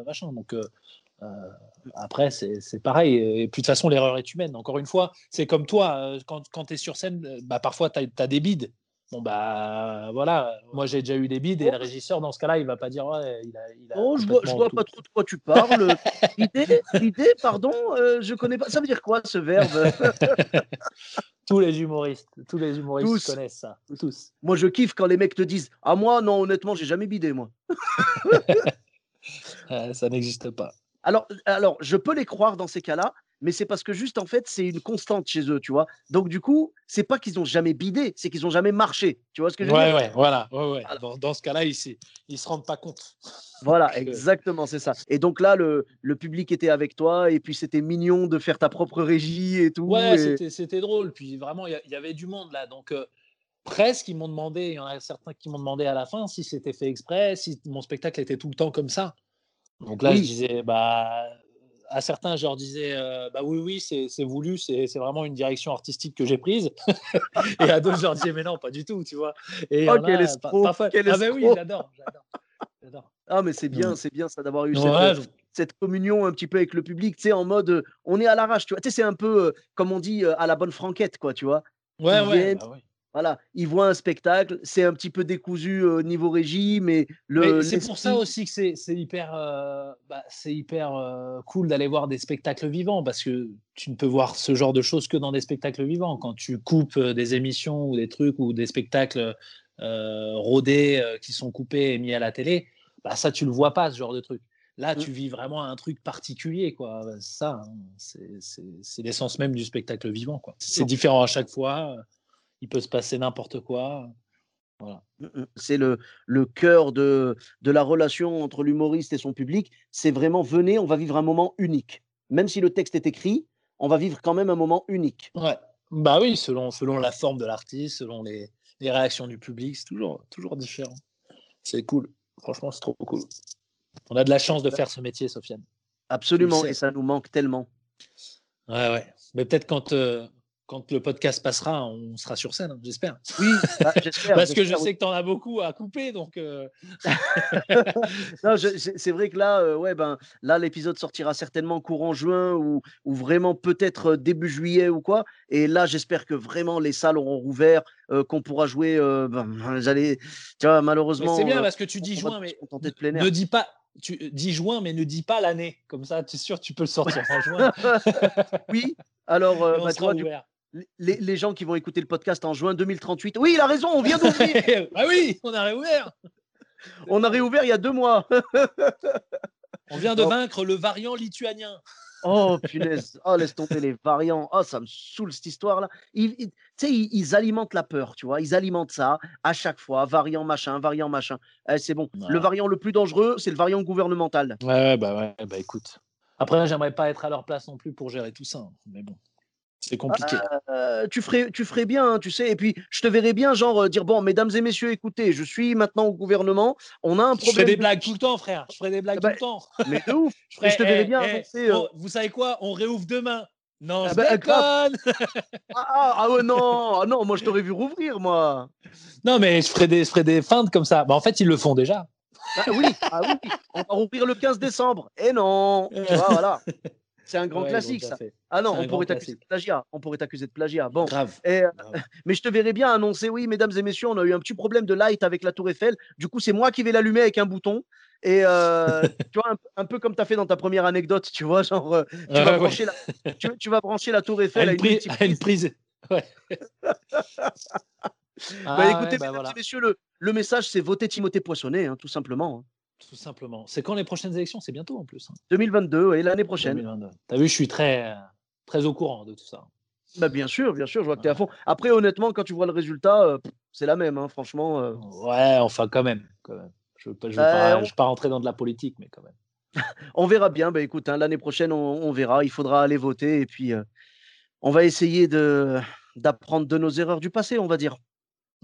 machin. Donc, après, c'est pareil. Et puis de toute façon, l'erreur est humaine. Encore une fois, c'est comme toi, euh, quand, quand tu es sur scène, euh, bah, parfois tu as, des bides. Bon, bah voilà, moi j'ai déjà eu des bides et le régisseur, dans ce cas-là, il va pas dire ouais, il a. Il a oh, je vois, je vois pas trop de quoi tu parles. <laughs> L'idée, pardon, je connais pas. Ça veut dire quoi ce verbe? <laughs> Tous les humoristes, tous les humoristes connaissent ça. Tous. Moi, je kiffe quand les mecs te disent Ah, moi, non, honnêtement, j'ai jamais bidé, moi. <laughs> ça n'existe pas. Alors, alors, je peux les croire dans ces cas-là, mais c'est parce que juste en fait, c'est une constante chez eux, tu vois. Donc du coup, c'est pas qu'ils ont jamais bidé, c'est qu'ils ont jamais marché. Tu vois ce que je veux dire? Ouais, voilà. Ouais, ouais. Dans, ce cas-là, ils, ils se rendent pas compte. <laughs> Voilà, exactement, c'est ça. Et donc là, le, le, public était avec toi, et puis c'était mignon de faire ta propre régie et tout. Ouais, c'était drôle. Puis vraiment, il y, avait du monde là, donc. Euh, presque, ils m'ont demandé, il y en a certains qui m'ont demandé à la fin si c'était fait exprès, si mon spectacle était tout le temps comme ça. Donc là, je disais, bah, à certains, je leur disais, euh, bah oui, oui, c'est voulu, c'est vraiment une direction artistique que j'ai prise. <laughs> et à d'autres, je leur disais, mais non, pas du tout, tu vois. Et oh, quel escroc, parfois... Ah ben oui, j'adore, j'adore. Ah, mais c'est bien, c'est bien ça d'avoir eu cette, communion un petit peu avec le public, tu sais, en mode, euh, on est à l'arrache, tu vois. Tu sais, c'est un peu, euh, comme on dit, à la bonne franquette, quoi, tu vois. Ouais, ouais, bah ouais. Voilà, ils voient un spectacle, c'est un petit peu décousu au niveau régie, mais le. c'est pour ça aussi que c'est hyper, bah, c'est hyper cool d'aller voir des spectacles vivants parce que tu ne peux voir ce genre de choses que dans des spectacles vivants. Quand tu coupes des émissions ou des trucs ou des spectacles rodés qui sont coupés et mis à la télé, bah, ça tu le vois pas ce genre de truc. Là, mmh. tu vis vraiment un truc particulier, quoi. Ça, hein, c'est l'essence même du spectacle vivant, quoi. C'est différent à chaque fois il peut se passer n'importe quoi. Voilà. Mmh, mmh. C'est le, le cœur de, de la relation entre l'humoriste et son public. C'est vraiment venez, on va vivre un moment unique. Même si le texte est écrit, on va vivre quand même un moment unique. Ouais. Bah oui, selon, selon la forme de l'artiste, selon les, les, réactions du public, c'est toujours, toujours différent. C'est cool. Franchement, c'est trop cool. On a de la chance de faire ce métier, Sofiane. Absolument, et ça nous manque tellement. Ouais, ouais. Mais peut-être quand, euh, quand le podcast passera, on sera sur scène, hein, j'espère. Oui, bah, <laughs> j'espère. Parce que je sais que tu en as beaucoup à couper, donc. Euh. <laughs> c'est vrai que là, euh, ouais, ben, là, l'épisode sortira certainement courant juin ou, ou vraiment peut-être euh, début juillet ou quoi. Et là, j'espère que vraiment les salles auront rouvert, qu'on pourra jouer. Ben, j'allais, tu vois, malheureusement. C'est bien parce que tu dis juin, mais ne dis pas. Tu dis juin, mais ne dis pas l'année. Comme ça, tu es sûr, tu peux le sortir en juin. <laughs> oui. Alors, bah, toi, du, les, gens qui vont écouter le podcast en juin 2038. Oui, il a raison, on vient d'ouvrir. <laughs> ah oui, on a réouvert. on a réouvert il y a deux mois. <laughs> on vient de vaincre le variant lituanien. Oh punaise, oh laisse tomber les variants. Oh ça me saoule cette histoire-là. Ils, tu sais, ils, alimentent la peur, tu vois. Ils alimentent ça à chaque fois. Variant machin, variant machin. Eh, c'est bon. Le variant le plus dangereux, c'est le variant gouvernemental. Ouais, bah ouais, bah écoute. Après, j'aimerais pas être à leur place non plus pour gérer tout ça. Hein, mais bon. C'est compliqué. Euh, tu, ferais, tu ferais bien, hein, tu sais. Et puis, je te verrais bien, genre, euh, dire Bon, mesdames et messieurs, écoutez, je suis maintenant au gouvernement. On a un problème. Je ferai des blagues tout le temps, frère. Je ferai des blagues ah tout le temps. Mais de ouf. je, te verrais bien eh, eh, euh vous savez quoi? On réouvre demain. Non, ah je bah, ah, ah, ah, ouais, non, ah, non, moi je t'aurais vu rouvrir, moi. Non, mais je ferais des, je ferais des feintes comme ça. Bah, en fait, ils le font déjà. oui, ah oui, on va rouvrir le 15 décembre. Et non, tu vois, voilà. <laughs> C'est un grand classique, ça. Ah non, on pourrait t'accuser de plagiat. On pourrait t'accuser de plagiat. Bon. Grave, euh, <laughs> Mais je te verrais bien annoncer, oui, mesdames et messieurs, on a eu un petit problème de light avec la Tour Eiffel. Du coup, c'est moi qui vais l'allumer avec un bouton. Et euh, <laughs> tu vois, un, peu comme tu as fait dans ta première anecdote, tu vois, genre, euh, tu, vas brancher la, tu, vas brancher la Tour Eiffel à une, prise. <laughs> Ouais. bah, écoutez, bah, mesdames et messieurs, le, le message, c'est voter Timothée Poissonnet, hein, tout simplement. Hein. Tout simplement. C'est quand les prochaines élections? C'est bientôt en plus. 2022 et l'année prochaine. Tu as vu, je suis très, très au courant de tout ça. Bah bien sûr, bien sûr, je vois que tu es à fond. Après, honnêtement, quand tu vois le résultat, euh, c'est la même, hein, franchement. Euh. Ouais, enfin, quand même. Quand même. Je ne veux, bah, pas, rentrer dans de la politique, mais quand même. <laughs> on verra bien. Bah, écoute, hein, l'année prochaine, on, verra. Il faudra aller voter et puis euh, on va essayer d'apprendre de nos erreurs du passé, on va dire.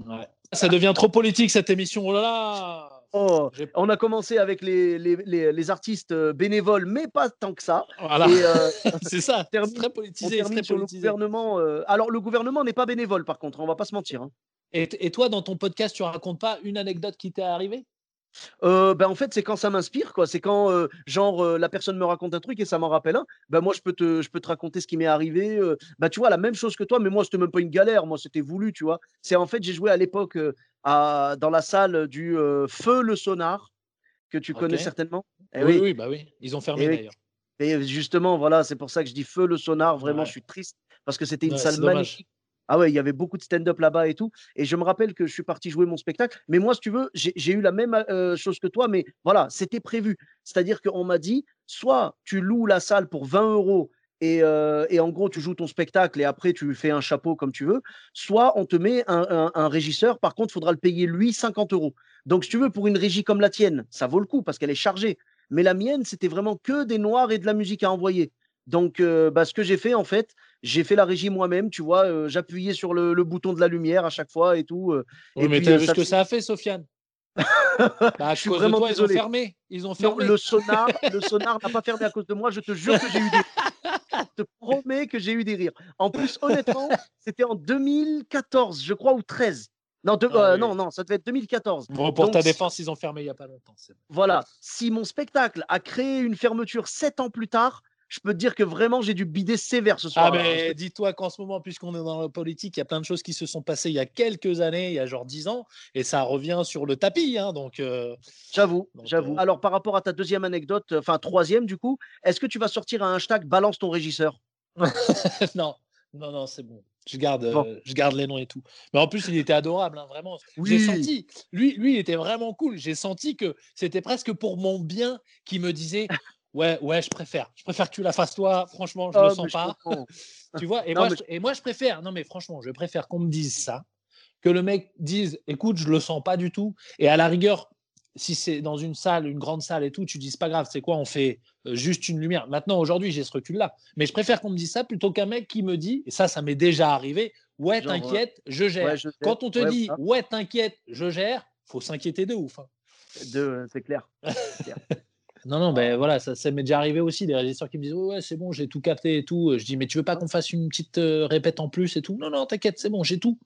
Ouais. Ça devient trop politique cette émission. Oh là là Oh, on a commencé avec les, les, artistes euh, bénévoles, mais pas tant que ça. Voilà. Euh, <laughs> c'est ça. Termine, très politisé. très sur le gouvernement. Euh, alors, le gouvernement n'est pas bénévole, par contre. On va pas se mentir. Hein. Et, toi, dans ton podcast, tu racontes pas une anecdote qui t'est arrivée? Ben en fait, c'est quand ça m'inspire, quoi. C'est quand, genre, la personne me raconte un truc et ça m'en rappelle un. Ben moi, je peux te, je peux te raconter ce qui m'est arrivé. ben tu vois, la même chose que toi, mais moi, c'était même pas une galère. Moi, c'était voulu, tu vois. C'est en fait, j'ai joué à l'époque dans la salle du Feu le Sonar, que tu connais certainement. Eh oui, oui, bah oui, ils ont fermé d'ailleurs. Et justement, voilà, c'est pour ça que je dis Feu le Sonar. Vraiment, je suis triste parce que c'était une salle magnifique. Ah ouais, il y avait beaucoup de stand-up là-bas et tout. Et je me rappelle que je suis parti jouer mon spectacle. Mais moi, si tu veux, j'ai eu la même chose que toi, mais voilà, c'était prévu. C'est-à-dire qu'on m'a dit, soit tu loues la salle pour 20 euros et, en gros, tu joues ton spectacle et après, tu fais un chapeau comme tu veux. Soit on te met un, régisseur, par contre, il faudra le payer lui 50 euros. Donc, si tu veux, pour une régie comme la tienne, ça vaut le coup parce qu'elle est chargée. Mais la mienne, c'était vraiment que des noirs et de la musique à envoyer. Donc, bah, ce que j'ai fait, en fait, j'ai fait la régie moi-même, tu vois, j'appuyais sur le, bouton de la lumière à chaque fois et tout. et mais tu vu ce que ça a fait, Sofiane? <laughs> Bah, je suis vraiment toi, désolé. Ils ont fermé. Ils ont fermé. le sonar, <laughs> le sonar n'a pas fermé à cause de moi. Je te jure que j'ai eu des Je te promets que j'ai eu des rires. En plus, honnêtement, c'était en 2014, je crois, ou 13. Non, ah euh, non, non, ça devait être 2014. Bon, pour ta défense, ils ont fermé il n'y a pas longtemps. Voilà. Si mon spectacle a créé une fermeture sept ans plus tard, je peux te dire que vraiment, j'ai dû bider sévère ce soir. Ah, mais dis-toi qu'en ce moment, puisqu'on est dans la politique, il y a plein de choses qui se sont passées il y a quelques années, il y a genre 10 ans, et ça revient sur le tapis. Hein, donc, euh, J'avoue, j'avoue. Euh, Alors, par rapport à ta deuxième anecdote, euh, enfin, troisième du coup, est-ce que tu vas sortir un hashtag balance ton régisseur? <laughs> Non, non, non, c'est bon. Je garde, je garde les noms et tout. Mais en plus, il était adorable, hein, vraiment. J'ai senti, lui, lui, il était vraiment cool. J'ai senti que c'était presque pour mon bien qu'il me disait Ouais, ouais, je préfère. Je préfère que tu la fasses toi. Franchement, je ne le oh, sens pas. <laughs> tu vois? Et, moi, je, et moi, je préfère. Non, mais franchement, je préfère qu'on me dise ça, que le mec dise écoute, je le sens pas du tout. Et à la rigueur, si c'est dans une salle, une grande salle et tout, tu dis c'est pas grave, c'est quoi, on fait euh, juste une lumière. Maintenant, aujourd'hui, j'ai ce recul-là. Mais je préfère qu'on me dise ça plutôt qu'un mec qui me dit, et ça, ça m'est déjà arrivé, ouais, t'inquiète, je gère. Quand on te dit, ouais, t'inquiète, je gère, faut s'inquiéter de ouf. Hein. De, c'est clair. <laughs> non, non, ben voilà, ça, ça m'est déjà arrivé aussi, des régisseurs qui me disent, ouais, c'est bon, j'ai tout capté et tout. Je dis, mais tu veux pas qu'on fasse une petite euh, répète en plus et tout? Non, non, t'inquiète, c'est bon, j'ai tout.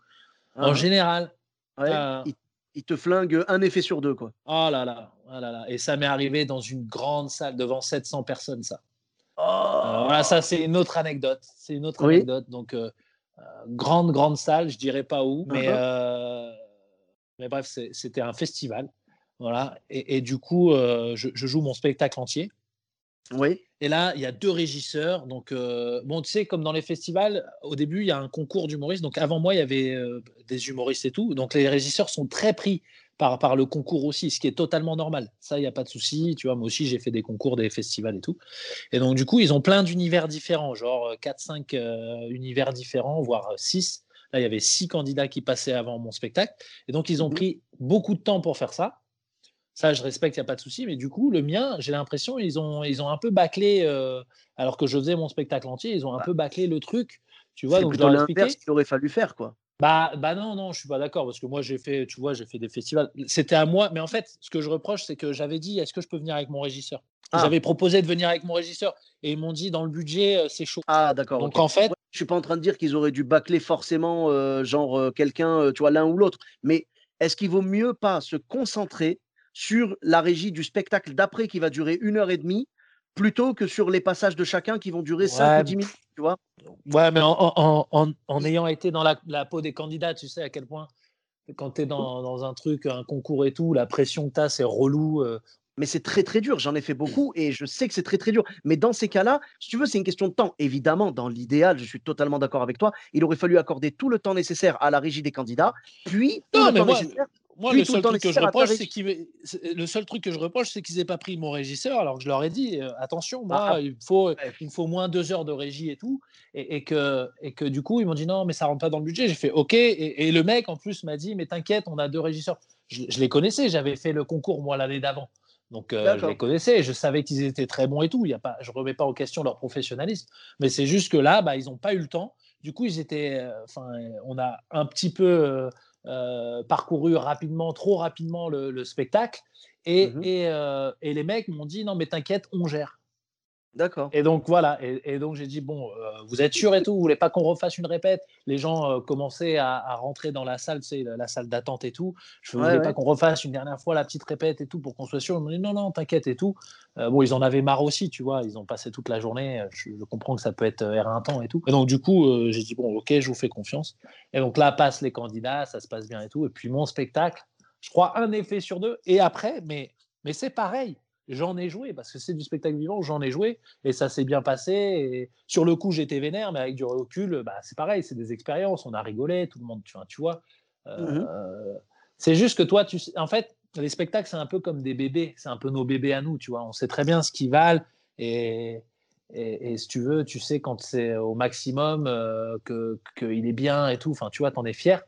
En ah. général. Euh, il te flingue un effet sur deux. Quoi. Oh là là, oh là, là. Et ça m'est arrivé dans une grande salle devant 700 personnes, ça. Oh. Euh, voilà, ça, c'est une autre anecdote. C'est une autre anecdote. Donc, grande, grande salle, je dirais pas où, mais, mais bref, c'était un festival. Voilà. Et, du coup, je, joue mon spectacle entier. Oui. Et là, il y a deux régisseurs. Donc, euh, bon, tu sais, comme dans les festivals, au début, il y a un concours d'humoristes. Donc, avant moi, il y avait euh, des humoristes et tout. Donc, les régisseurs sont très pris par, par le concours aussi, ce qui est totalement normal. Ça, il n'y a pas de souci. Tu vois, moi aussi, j'ai fait des concours, des festivals et tout. Et donc, du coup, ils ont plein d'univers différents, genre 4-5 euh, univers différents, voire 6. Là, il y avait 6 candidats qui passaient avant mon spectacle. Et donc, ils ont mmh pris beaucoup de temps pour faire ça. Ça, je respecte, il n'y a pas de souci. Mais du coup, le mien, j'ai l'impression, ils ont, ils ont un peu bâclé, euh, alors que je faisais mon spectacle entier, ils ont un bah. peu bâclé le truc. Tu vois, donc plutôt l'inverse qu'il aurait fallu faire, quoi. Bah, bah non, non, je suis pas d'accord parce que moi j'ai fait, tu vois, j'ai fait des festivals. C'était à moi, mais en fait, ce que je reproche, c'est que j'avais dit, est-ce que je peux venir avec mon régisseur? Ah. J'avais proposé de venir avec mon régisseur et ils m'ont dit dans le budget, euh, c'est chaud. Ah d'accord. Donc en fait, je suis pas en train de dire qu'ils auraient dû bâcler forcément, euh, genre quelqu'un, tu vois, l'un ou l'autre, mais est-ce qu'il vaut mieux pas se concentrer sur la régie du spectacle d'après qui va durer une heure et demie plutôt que sur les passages de chacun qui vont durer 5 ou 10 minutes, tu vois Ouais, mais en, ayant été dans la, peau des candidats, tu sais à quel point, quand tu es dans, un truc, un concours et tout, la pression que tu as, c'est relou. Euh. Mais c'est très très dur, j'en ai fait beaucoup et je sais que c'est très très dur. Mais dans ces cas-là, si tu veux, c'est une question de temps. Évidemment, dans l'idéal, je suis totalement d'accord avec toi, il aurait fallu accorder tout le temps nécessaire à la régie des candidats, puis non, mais moi, moi, le seul, truc que je reproche, c'est le seul truc que je reproche, c'est qu'ils n'aient pas pris mon régisseur, alors que je leur ai dit, euh, attention, moi, ah. il, faut, il faut moins deux heures de régie et tout, et, que, et que du coup, ils m'ont dit non, mais ça rentre pas dans le budget. J'ai fait OK, et, le mec, en plus, m'a dit, mais t'inquiète, on a deux régisseurs. Je, les connaissais, j'avais fait le concours, moi, l'année d'avant. Donc, euh, je les connaissais, je savais qu'ils étaient très bons et tout. Y a pas, je ne remets pas en question leur professionnalisme, mais c'est juste que là, bah, ils n'ont pas eu le temps. Du coup, ils étaient, euh, on a un petit peu euh, parcouru rapidement, trop rapidement le, spectacle. Et, mmh euh, et, les mecs m'ont dit non, mais t'inquiète, on gère. D'accord. Et donc voilà, et, donc j'ai dit bon, euh, vous êtes sûr et tout, vous voulez pas qu'on refasse une répète? Les gens euh, commençaient à, rentrer dans la salle, tu la, salle d'attente et tout. Je ne voulais pas qu'on refasse une dernière fois la petite répète et tout pour qu'on soit sûr. Ils m'ont dit non, non, t'inquiète et tout. Euh, bon, ils en avaient marre aussi, tu vois, ils ont passé toute la journée. Je, comprends que ça peut être éreintant et tout. Et donc du coup, j'ai dit bon, ok, je vous fais confiance. Et donc là passent les candidats, ça se passe bien et tout. Et puis mon spectacle, je crois un effet sur deux. Et après, mais mais c'est pareil j'en ai joué parce que c'est du spectacle vivant, j'en ai joué et ça s'est bien passé. Et sur le coup, j'étais vénère, mais avec du recul, bah, c'est pareil, c'est des expériences, on a rigolé, tout le monde, tu, tu vois. Euh, mmh c'est juste que toi, tu en fait, les spectacles, c'est un peu comme des bébés, c'est un peu nos bébés à nous, tu vois. On sait très bien ce qu'ils valent et, et, si tu veux, tu sais quand c'est au maximum euh, que qu'il est bien et tout, enfin, tu vois, t'en es fier.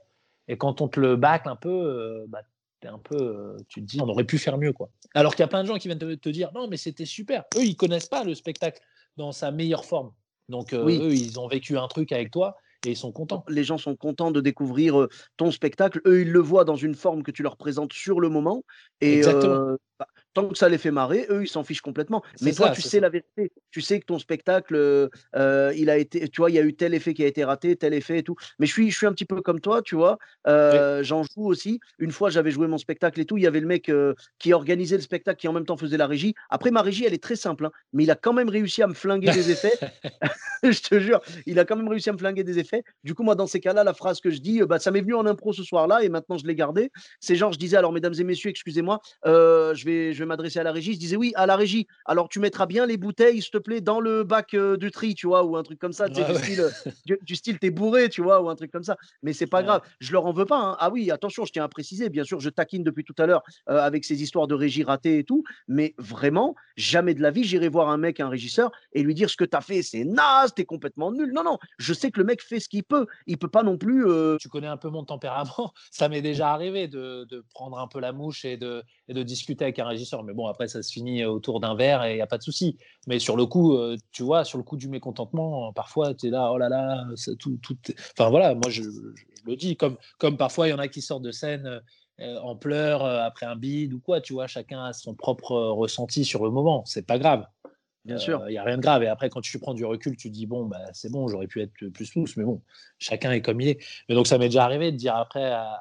Et quand on te le bâcle un peu, euh, bah, un peu, euh, tu te dis, on aurait pu faire mieux, quoi. Alors qu'il y a plein de gens qui viennent te, dire, non, mais c'était super. Eux, ils connaissent pas le spectacle dans sa meilleure forme. Donc, euh, eux, ils ont vécu un truc avec toi et ils sont contents. Les gens sont contents de découvrir euh, ton spectacle. Eux, ils le voient dans une forme que tu leur présentes sur le moment. Et Exactement. Bah, tant que ça les fait marrer, eux, ils s'en fichent complètement. Mais toi, tu sais la vérité. Tu sais que ton spectacle, euh, euh, il a été, tu vois, il y a eu tel effet qui a été raté, tel effet et tout. Mais je suis, je suis un petit peu comme toi, tu vois. Euh, j'en joue aussi. Une fois, j'avais joué mon spectacle et tout. Il y avait le mec qui organisait le spectacle, qui en même temps faisait la régie. Après, ma régie, elle est très simple, hein, mais il a quand même réussi à me flinguer des effets. <laughs> <laughs> je te jure, il a quand même réussi à me flinguer des effets. Du coup, moi, dans ces cas-là, la phrase que je dis, bah, ça m'est venu en impro ce soir-là et maintenant je l'ai gardé. C'est genre, je disais, alors, mesdames et messieurs, excusez-moi, je vais, je vais m'adresser à la régie, je disais oui, à la régie. Alors tu mettras bien les bouteilles, s'il te plaît, dans le bac euh, du tri, tu vois, ou un truc comme ça, du, style, du, style t'es bourré, tu vois, ou un truc comme ça. Mais c'est pas grave, je leur en veux pas. Hein. Ah oui, attention, je tiens à préciser, bien sûr, je taquine depuis tout à l'heure avec ces histoires de régie ratée et tout, mais vraiment, jamais de la vie, j'irai voir un mec, un régisseur, et lui dire ce que tu as fait, c'est naze, t'es complètement nul. Non, non, je sais que le mec fait ce qu'il peut. Il peut pas non plus. Tu connais un peu mon tempérament. <laughs> Ça m'est déjà arrivé de, de, prendre un peu la mouche et de, et de discuter avec un régisseur. Mais bon, après, ça se finit autour d'un verre et il n'y a pas de souci. Mais sur le coup, tu vois, sur le coup du mécontentement, parfois, tu es là, oh là là, tout, tout. Enfin voilà, moi, je, je, le dis, comme, comme parfois, il y en a qui sortent de scène en pleurs après un bide ou quoi, tu vois, chacun a son propre ressenti sur le moment. C'est pas grave. Bien sûr. Il n'y a rien de grave. Et après, quand tu prends du recul, tu dis, bon, bah, c'est bon, j'aurais pu être plus loose, mais bon, chacun est comme il est. Mais donc, ça m'est déjà arrivé de dire après, à,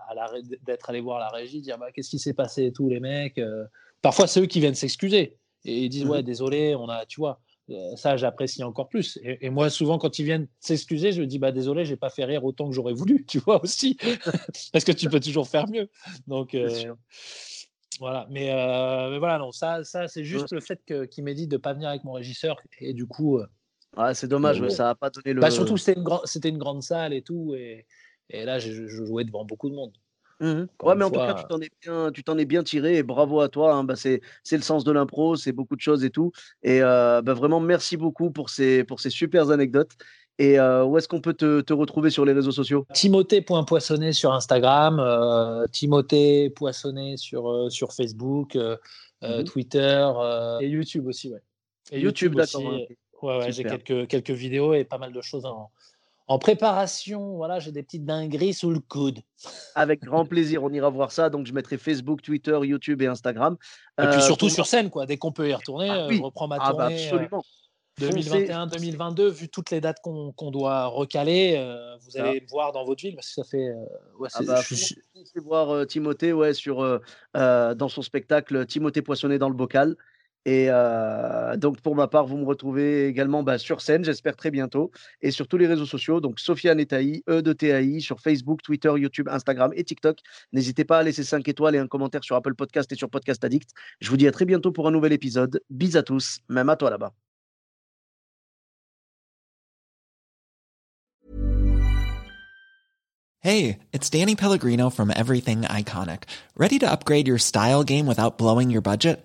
d'être allé voir la régie, dire, bah, qu'est-ce qui s'est passé et tout, les mecs. Parfois, c'est eux qui viennent s'excuser et ils disent, mmh ouais, désolé, on a, tu vois. Ça, j'apprécie encore plus. Et, moi, souvent, quand ils viennent s'excuser, je dis bah désolé, j'ai pas fait rire autant que j'aurais voulu, <laughs> tu vois aussi, <laughs> parce que tu peux toujours faire mieux. Donc, voilà, mais, euh, mais, voilà, non, ça, ça c'est juste le fait qu'il m'ait dit de pas venir avec mon régisseur. Et du coup. Euh, c'est dommage, mais ça n'a pas donné le. Bah, surtout, c'était une, une, grande salle et tout. Et, et là, je, jouais devant beaucoup de monde. Mmh ouais, mais en tout cas, tu t'en es bien, tu t'en es bien tiré et bravo à toi. Hein. Bah, c'est, le sens de l'impro, c'est beaucoup de choses et tout. Et euh, bah, vraiment, merci beaucoup pour ces, pour ces super anecdotes. Et euh, où est-ce qu'on peut te, retrouver sur les réseaux sociaux? Timothée.poissonné sur Instagram, euh, Timothée Poissonné sur, euh, sur Facebook, mmh Twitter et YouTube aussi. Ouais. Et YouTube, d'accord. Ouais, ouais, j'ai quelques, quelques vidéos et pas mal de choses en, en préparation. Voilà, j'ai des petites dingueries sous le coude. Avec grand plaisir, on ira voir ça. Donc, je mettrai Facebook, Twitter, YouTube et Instagram. Et puis surtout sur scène, quoi. Dès qu'on peut y retourner, ah je reprends ma ah, bah, tournée. absolument. 2021-2022, vu toutes les dates qu'on doit recaler, euh, vous allez me voir dans votre ville parce que ça fait. Euh, ouais, ah bah, je voir euh, Timothée ouais, sur, dans son spectacle Timothée Poissonné dans le bocal. Et donc, pour ma part, vous me retrouvez également bah, sur scène, j'espère très bientôt, et sur tous les réseaux sociaux. Donc, Sofiane Etaï, E de TAI, sur Facebook, Twitter, YouTube, Instagram et TikTok. N'hésitez pas à laisser 5 étoiles et un commentaire sur Apple Podcast et sur Podcast Addict. Je vous dis à très bientôt pour un nouvel épisode. Bis à tous, même à toi là-bas. Hey, it's Danny Pellegrino from Everything Iconic. Ready to upgrade your style game without blowing your budget?